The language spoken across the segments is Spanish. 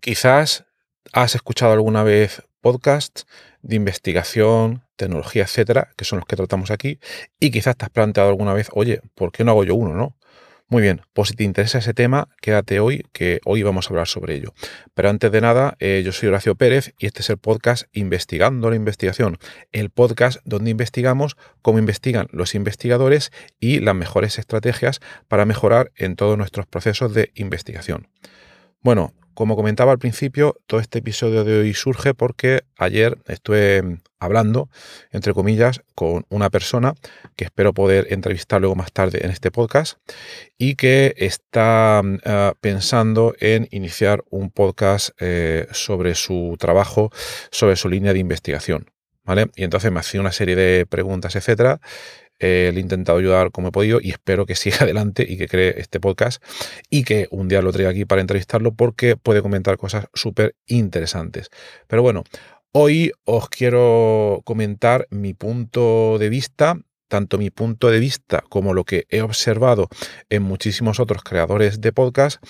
Quizás has escuchado alguna vez podcasts de investigación, tecnología, etcétera, que son los que tratamos aquí, y quizás te has planteado alguna vez, oye, ¿por qué no hago yo uno, no? Muy bien, pues si te interesa ese tema, quédate hoy, que hoy vamos a hablar sobre ello. Pero antes de nada, eh, yo soy Horacio Pérez y este es el podcast Investigando la Investigación, el podcast donde investigamos cómo investigan los investigadores y las mejores estrategias para mejorar en todos nuestros procesos de investigación. Bueno, como comentaba al principio, todo este episodio de hoy surge porque ayer estuve hablando, entre comillas, con una persona que espero poder entrevistar luego más tarde en este podcast y que está eh, pensando en iniciar un podcast eh, sobre su trabajo, sobre su línea de investigación. ¿Vale? Y entonces me hacía una serie de preguntas, etcétera, eh, le he intentado ayudar como he podido y espero que siga adelante y que cree este podcast y que un día lo traiga aquí para entrevistarlo porque puede comentar cosas súper interesantes. Pero bueno, hoy os quiero comentar mi punto de vista tanto mi punto de vista como lo que he observado en muchísimos otros creadores de podcast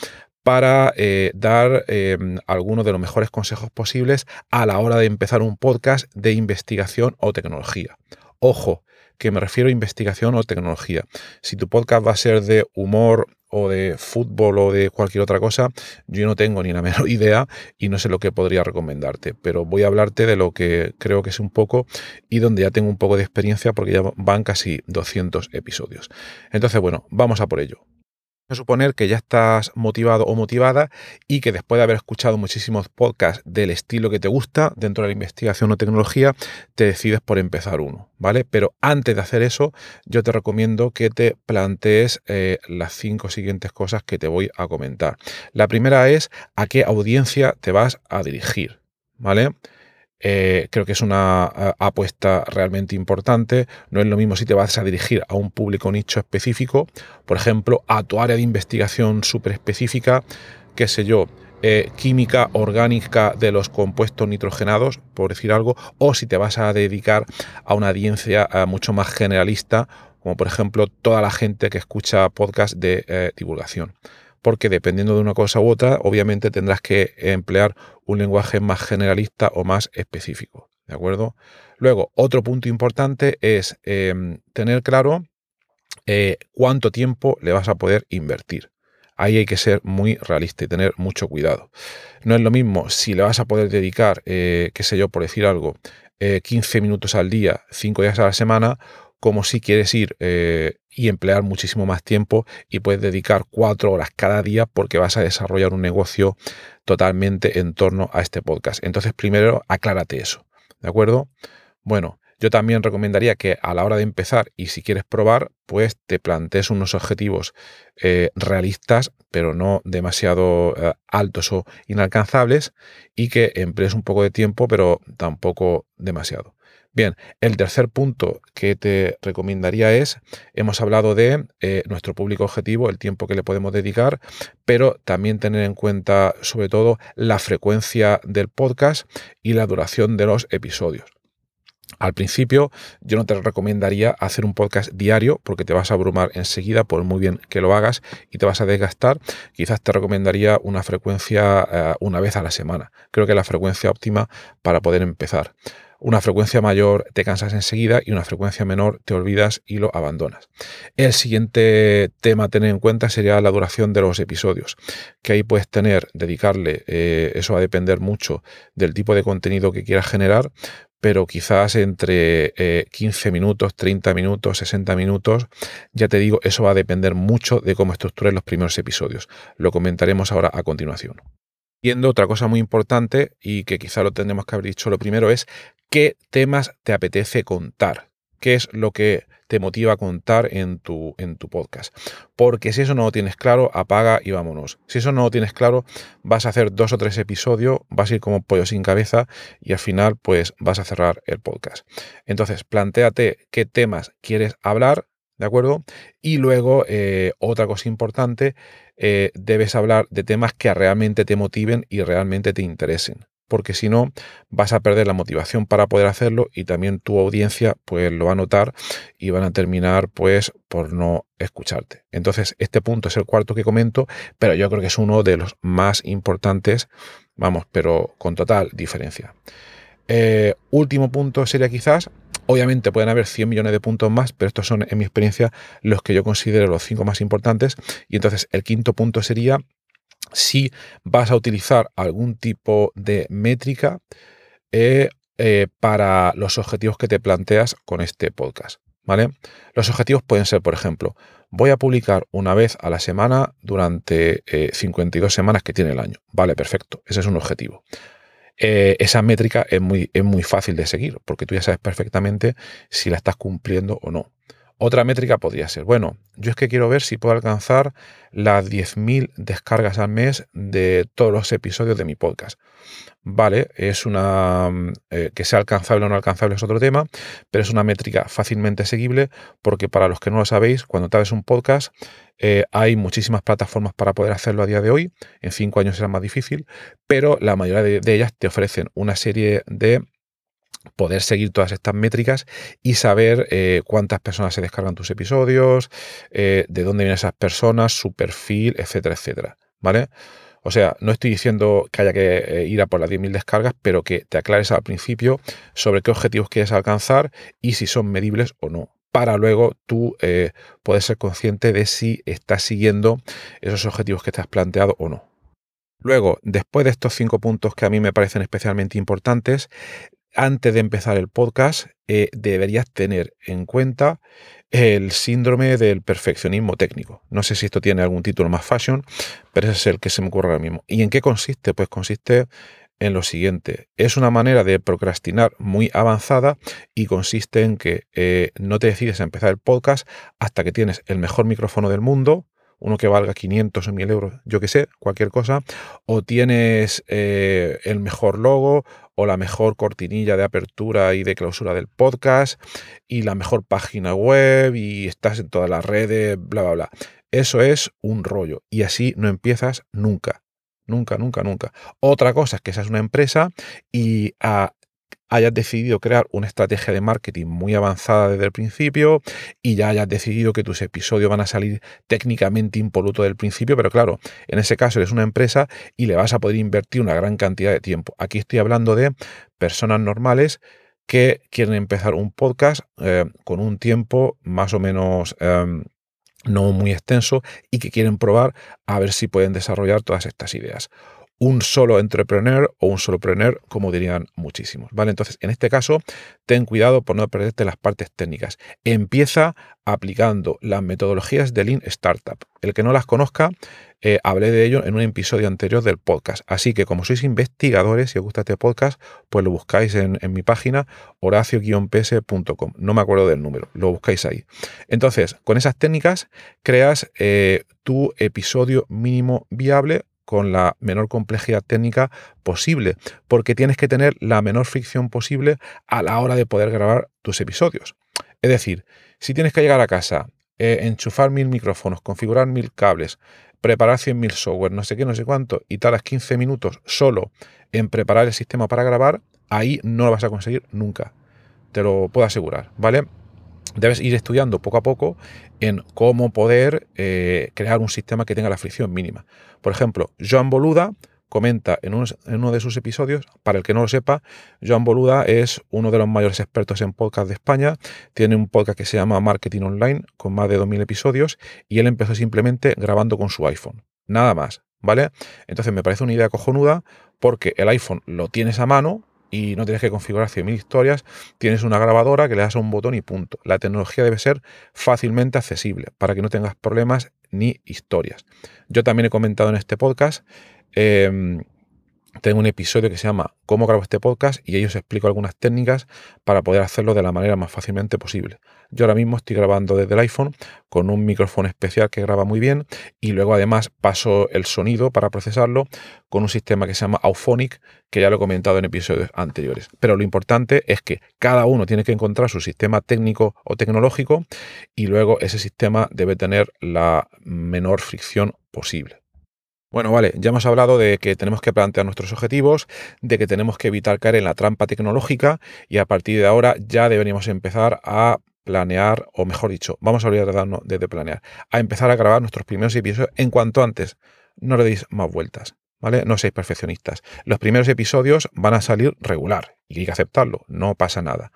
para eh, dar em, algunos de los mejores consejos posibles a la hora de empezar un podcast de investigación o tecnología. Ojo, que me refiero a investigación o tecnología. Si tu podcast va a ser de humor o de fútbol o de cualquier otra cosa, yo no tengo ni la menor idea y no sé lo que podría recomendarte, pero voy a hablarte de lo que creo que es un poco y donde ya tengo un poco de experiencia porque ya van casi 200 episodios. Entonces, bueno, vamos a por ello suponer que ya estás motivado o motivada y que después de haber escuchado muchísimos podcasts del estilo que te gusta dentro de la investigación o tecnología, te decides por empezar uno, ¿vale? Pero antes de hacer eso, yo te recomiendo que te plantees eh, las cinco siguientes cosas que te voy a comentar. La primera es a qué audiencia te vas a dirigir, ¿vale? Eh, creo que es una eh, apuesta realmente importante. No es lo mismo si te vas a dirigir a un público nicho específico, por ejemplo, a tu área de investigación súper específica, qué sé yo, eh, química orgánica de los compuestos nitrogenados, por decir algo, o si te vas a dedicar a una audiencia mucho más generalista, como por ejemplo toda la gente que escucha podcast de divulgación porque dependiendo de una cosa u otra, obviamente tendrás que emplear un lenguaje más generalista o más específico. ¿De acuerdo? Luego, otro punto importante es em, tener claro eh, cuánto tiempo le vas a poder invertir. Ahí hay que ser muy realista y tener mucho cuidado. No es lo mismo si le vas a poder dedicar, eh, qué sé yo, por decir algo, 15 eh, minutos al día, 5 días a la semana, como si quieres ir eh, y emplear muchísimo más tiempo y puedes dedicar cuatro horas cada día porque vas a desarrollar un negocio totalmente en torno a este podcast. Entonces, primero, aclárate eso, ¿de acuerdo? Bueno, yo también recomendaría que a la hora de empezar y si quieres probar, pues te plantees unos objetivos eh, realistas, pero no demasiado eh, altos o inalcanzables, y que emplees un poco de tiempo, pero tampoco demasiado. Bien, el tercer punto que te recomendaría es, hemos hablado de eh, nuestro público objetivo, el tiempo que le podemos dedicar, pero también tener en cuenta sobre todo la frecuencia del podcast y la duración de los episodios. Al principio yo no te recomendaría hacer un podcast diario porque te vas a abrumar enseguida por muy bien que lo hagas y te vas a desgastar. Quizás te recomendaría una frecuencia eh, una vez a la semana. Creo que es la frecuencia óptima para poder empezar. Una frecuencia mayor te cansas enseguida y una frecuencia menor te olvidas y lo abandonas. El siguiente tema a tener en cuenta sería la duración de los episodios, que ahí puedes tener, dedicarle, eh, eso va a depender mucho del tipo de contenido que quieras generar, pero quizás entre 15 eh, minutos, 30 minutos, 60 minutos, ya te digo, eso va a depender mucho de cómo estructures los primeros episodios. Lo comentaremos ahora a continuación. Viendo otra cosa muy importante y que quizá lo tendremos que haber dicho lo primero es qué temas te apetece contar, qué es lo que te motiva a contar en tu, en tu podcast. Porque si eso no lo tienes claro, apaga y vámonos. Si eso no lo tienes claro, vas a hacer dos o tres episodios, vas a ir como pollo sin cabeza y al final pues vas a cerrar el podcast. Entonces, planteate qué temas quieres hablar, ¿de acuerdo? Y luego, eh, otra cosa importante, eh, debes hablar de temas que realmente te motiven y realmente te interesen. Porque si no vas a perder la motivación para poder hacerlo y también tu audiencia pues lo va a notar y van a terminar pues por no escucharte. Entonces este punto es el cuarto que comento, pero yo creo que es uno de los más importantes, vamos, pero con total diferencia. Eh, último punto sería quizás, obviamente pueden haber 100 millones de puntos más, pero estos son en mi experiencia los que yo considero los cinco más importantes. Y entonces el quinto punto sería si vas a utilizar algún tipo de métrica eh, eh, para los objetivos que te planteas con este podcast. ¿Vale? Los objetivos pueden ser, por ejemplo, voy a publicar una vez a la semana durante 52 semanas que tiene el año. Vale, perfecto. Ese es un objetivo. Eh, esa métrica es muy, es muy fácil de seguir, porque tú ya sabes perfectamente si la estás cumpliendo o no. Otra métrica podría ser, bueno, yo es que quiero ver si puedo alcanzar las 10.000 descargas al mes de todos los episodios de mi podcast. Vale, es una mm, eh, que sea alcanzable o no alcanzable es otro tema, pero es una métrica fácilmente seguible porque para los que no lo sabéis, cuando haces un podcast eh, hay muchísimas plataformas para poder hacerlo a día de hoy. En cinco años será más difícil, pero la mayoría de ellas te ofrecen una serie de poder seguir todas estas métricas y saber eh, cuántas personas se descargan tus episodios, eh, de dónde vienen esas personas, su perfil, etcétera, etcétera. ¿Vale? O sea, no estoy diciendo que haya que eh, ir a por las 10.000 descargas, pero que te aclares al principio sobre qué objetivos quieres alcanzar y si son medibles o no para luego tú eh, poder ser consciente de si estás siguiendo esos objetivos que te has planteado o no. Luego, después de estos cinco puntos que a mí me parecen especialmente importantes, antes de empezar el podcast, eh, deberías tener en cuenta el síndrome del perfeccionismo técnico. No sé si esto tiene algún título más fashion, pero ese es el que se me ocurre ahora mismo. ¿Y en qué consiste? Pues consiste en lo siguiente. Es una manera de procrastinar muy avanzada y consiste en que eh, no te decides a empezar el podcast hasta que tienes el mejor micrófono del mundo, uno que valga 500 o 1000 euros, yo que sé, cualquier cosa, o tienes eh, el mejor logo o la mejor cortinilla de apertura y de clausura del podcast y la mejor página web y estás en todas las redes, bla, bla, bla. Eso es un rollo y así no empiezas nunca. Nunca, nunca, nunca. Otra cosa es que seas una empresa y a hayas decidido crear una estrategia de marketing muy avanzada desde el principio y ya hayas decidido que tus episodios van a salir técnicamente impolutos del principio, pero claro, en ese caso eres una empresa y le vas a poder invertir una gran cantidad de tiempo. Aquí estoy hablando de personas normales que quieren empezar un podcast eh, con un tiempo más o menos... Em, no muy extenso y que quieren probar a ver si pueden desarrollar todas estas ideas un solo entrepreneur o un solopreneur, como dirían muchísimos. ¿vale? Entonces, en este caso, ten cuidado por no perderte las partes técnicas. Empieza aplicando las metodologías de Lean Startup. El que no las conozca, eh, hablé de ello en un episodio anterior del podcast. Así que como sois investigadores y os gusta este podcast, pues lo buscáis en, mi página horacio-ps.com. No me acuerdo del número, lo buscáis ahí. Entonces, con esas técnicas creas eh, tu episodio mínimo viable con la menor complejidad técnica posible, porque tienes que tener la menor fricción posible a la hora de poder grabar tus episodios. Es decir, si tienes que llegar a casa, eh, enchufar mil micrófonos, configurar mil cables, preparar 100.000 software, no sé qué, no sé cuánto, y tardas 15 minutos solo en preparar el sistema para grabar, ahí no lo vas a conseguir nunca. Te lo puedo asegurar, ¿vale? Debes ir estudiando poco a poco en cómo poder eh, crear un sistema que tenga la fricción mínima. Por ejemplo, Joan Boluda comenta en, uno de sus episodios, para el que no lo sepa, Joan Boluda es uno de los mayores expertos en podcast de España, tiene un podcast que se llama Marketing Online con más de 2.000 episodios y él empezó simplemente grabando con su iPhone, nada más, ¿vale? Entonces me parece una idea cojonuda porque el iPhone lo tienes a mano, y no tienes que configurar 100.000 historias, tienes una grabadora que le das a un botón y punto. La tecnología debe ser fácilmente accesible para que no tengas problemas ni historias. Yo también he comentado en este podcast em, tengo un episodio que se llama ¿Cómo grabo este podcast? y ahí os explico algunas técnicas para poder hacerlo de la manera más fácilmente posible. Yo ahora mismo estoy grabando desde el iPhone con un micrófono especial que graba muy bien y luego además paso el sonido para procesarlo con un sistema que se llama Auphonic que ya lo he comentado en episodios anteriores. Pero lo importante es que cada uno tiene que encontrar su sistema técnico o tecnológico y luego ese sistema debe tener la menor fricción posible. Bueno, vale, ya hemos hablado de que tenemos que plantear nuestros objetivos, de que tenemos que evitar caer en la trampa tecnológica y a partir de ahora ya deberíamos empezar a planear, o mejor dicho, vamos a olvidarnos de, planear, a empezar a grabar nuestros primeros episodios en cuanto antes. No le deis más vueltas, ¿vale? No seáis perfeccionistas. Los primeros episodios van a salir regular y hay que aceptarlo, no pasa nada.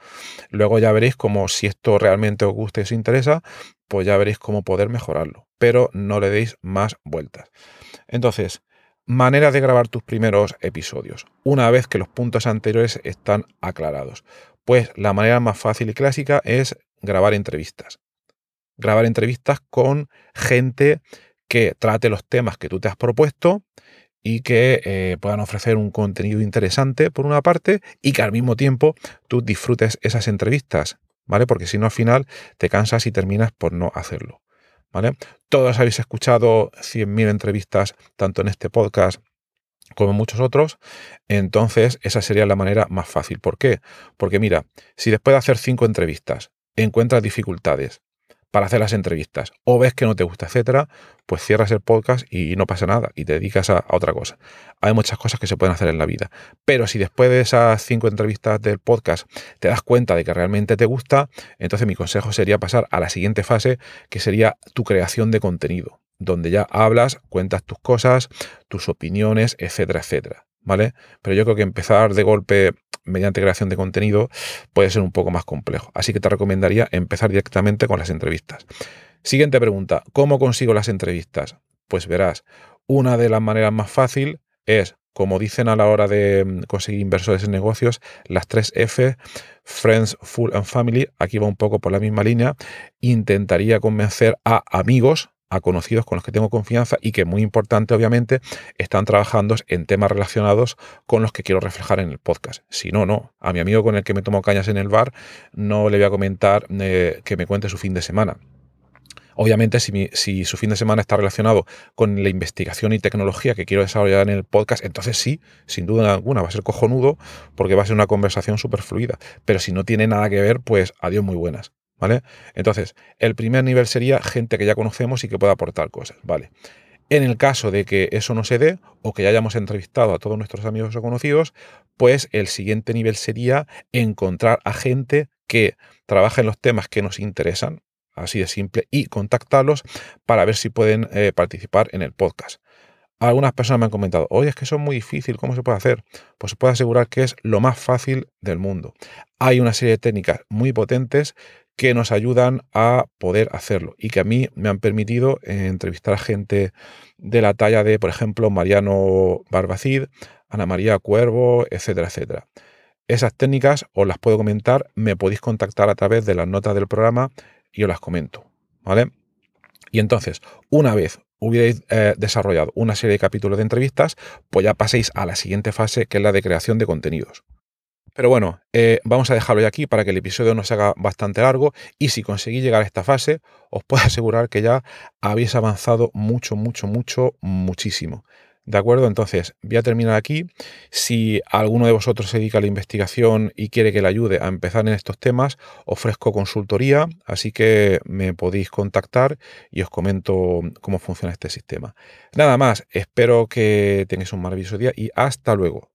Luego ya veréis como si esto realmente os gusta y os interesa, pues ya veréis cómo poder mejorarlo, pero no le deis más vueltas. Entonces, manera de grabar tus primeros episodios, una vez que los puntos anteriores están aclarados. Pues la manera más fácil y clásica es grabar entrevistas. Grabar entrevistas con gente que trate los temas que tú te has propuesto y que eh, puedan ofrecer un contenido interesante por una parte y que al mismo tiempo tú disfrutes esas entrevistas, ¿vale? Porque si no al final te cansas y terminas por no hacerlo. Todos habéis escuchado 100.000 entrevistas, tanto en este podcast como en muchos otros, entonces esa sería la manera más fácil. ¿Por qué? Porque mira, si después de hacer cinco entrevistas encuentras dificultades para hacer las entrevistas o ves que no te gusta, etcétera, pues cierras el podcast y no pasa nada y te dedicas a, otra cosa. Hay muchas cosas que se pueden hacer en la vida, pero si después de esas cinco entrevistas del podcast te das cuenta de que realmente te gusta, entonces mi consejo sería pasar a la siguiente fase, que sería tu creación de contenido, donde ya hablas, cuentas tus cosas, tus opiniones, etcétera, etcétera. ¿Vale? Pero yo creo que empezar de golpe mediante creación de contenido puede ser un poco más complejo. Así que te recomendaría empezar directamente con las entrevistas. Siguiente pregunta, ¿cómo consigo las entrevistas? Pues verás, una de las maneras más fácil es, como dicen a la hora de mm, conseguir inversores en negocios, las tres F, Friends, Full and Family, aquí va un poco por la misma línea, intentaría convencer a amigos, a conocidos con los que tengo confianza y que, muy importante, obviamente, están trabajando en temas relacionados con los que quiero reflejar en el podcast. Si no, no. A mi amigo con el que me tomo cañas en el bar no le voy a comentar eh, que me cuente su fin de semana. Obviamente, si, si, su fin de semana está relacionado con la investigación y tecnología que quiero desarrollar en el podcast, entonces sí, sin duda alguna, va a ser cojonudo porque va a ser una conversación súper fluida. Pero si no tiene nada que ver, pues adiós muy buenas. ¿Vale? Entonces, el primer nivel sería gente que ya conocemos y que pueda aportar cosas, ¿vale? En el caso de que eso no se dé o que ya hayamos entrevistado a todos nuestros amigos o conocidos, pues el siguiente nivel sería encontrar a gente que trabaja en los temas que nos interesan, así de simple, y contactarlos para ver si pueden eh, participar en el podcast. Algunas personas me han comentado, oye, es que eso es muy difícil, ¿cómo se puede hacer? Pues se puede asegurar que es lo más fácil del mundo. Hay una serie de técnicas muy potentes que nos ayudan a poder hacerlo y que a mí me han permitido eh, entrevistar a gente de la talla de, por ejemplo, Mariano Barbacid, Ana María Cuervo, etcétera, etcétera. Esas técnicas os las puedo comentar, me podéis contactar a través de las notas del programa y os las comento, ¿vale? Y entonces, una vez hubierais eh, desarrollado una serie de capítulos de entrevistas, pues ya paséis a la siguiente fase, que es la de creación de contenidos. Pero bueno, eh, vamos a dejarlo ya aquí para que el episodio no se haga bastante largo y si conseguís llegar a esta fase, os puedo asegurar que ya habéis avanzado mucho, mucho, mucho, muchísimo. ¿De acuerdo? Entonces, voy a terminar aquí. Si alguno de vosotros se dedica a la investigación y quiere que le ayude a empezar en estos temas, ofrezco consultoría, así que me podéis contactar y os comento cómo funciona este sistema. Nada más, espero que tengáis un maravilloso día y hasta luego.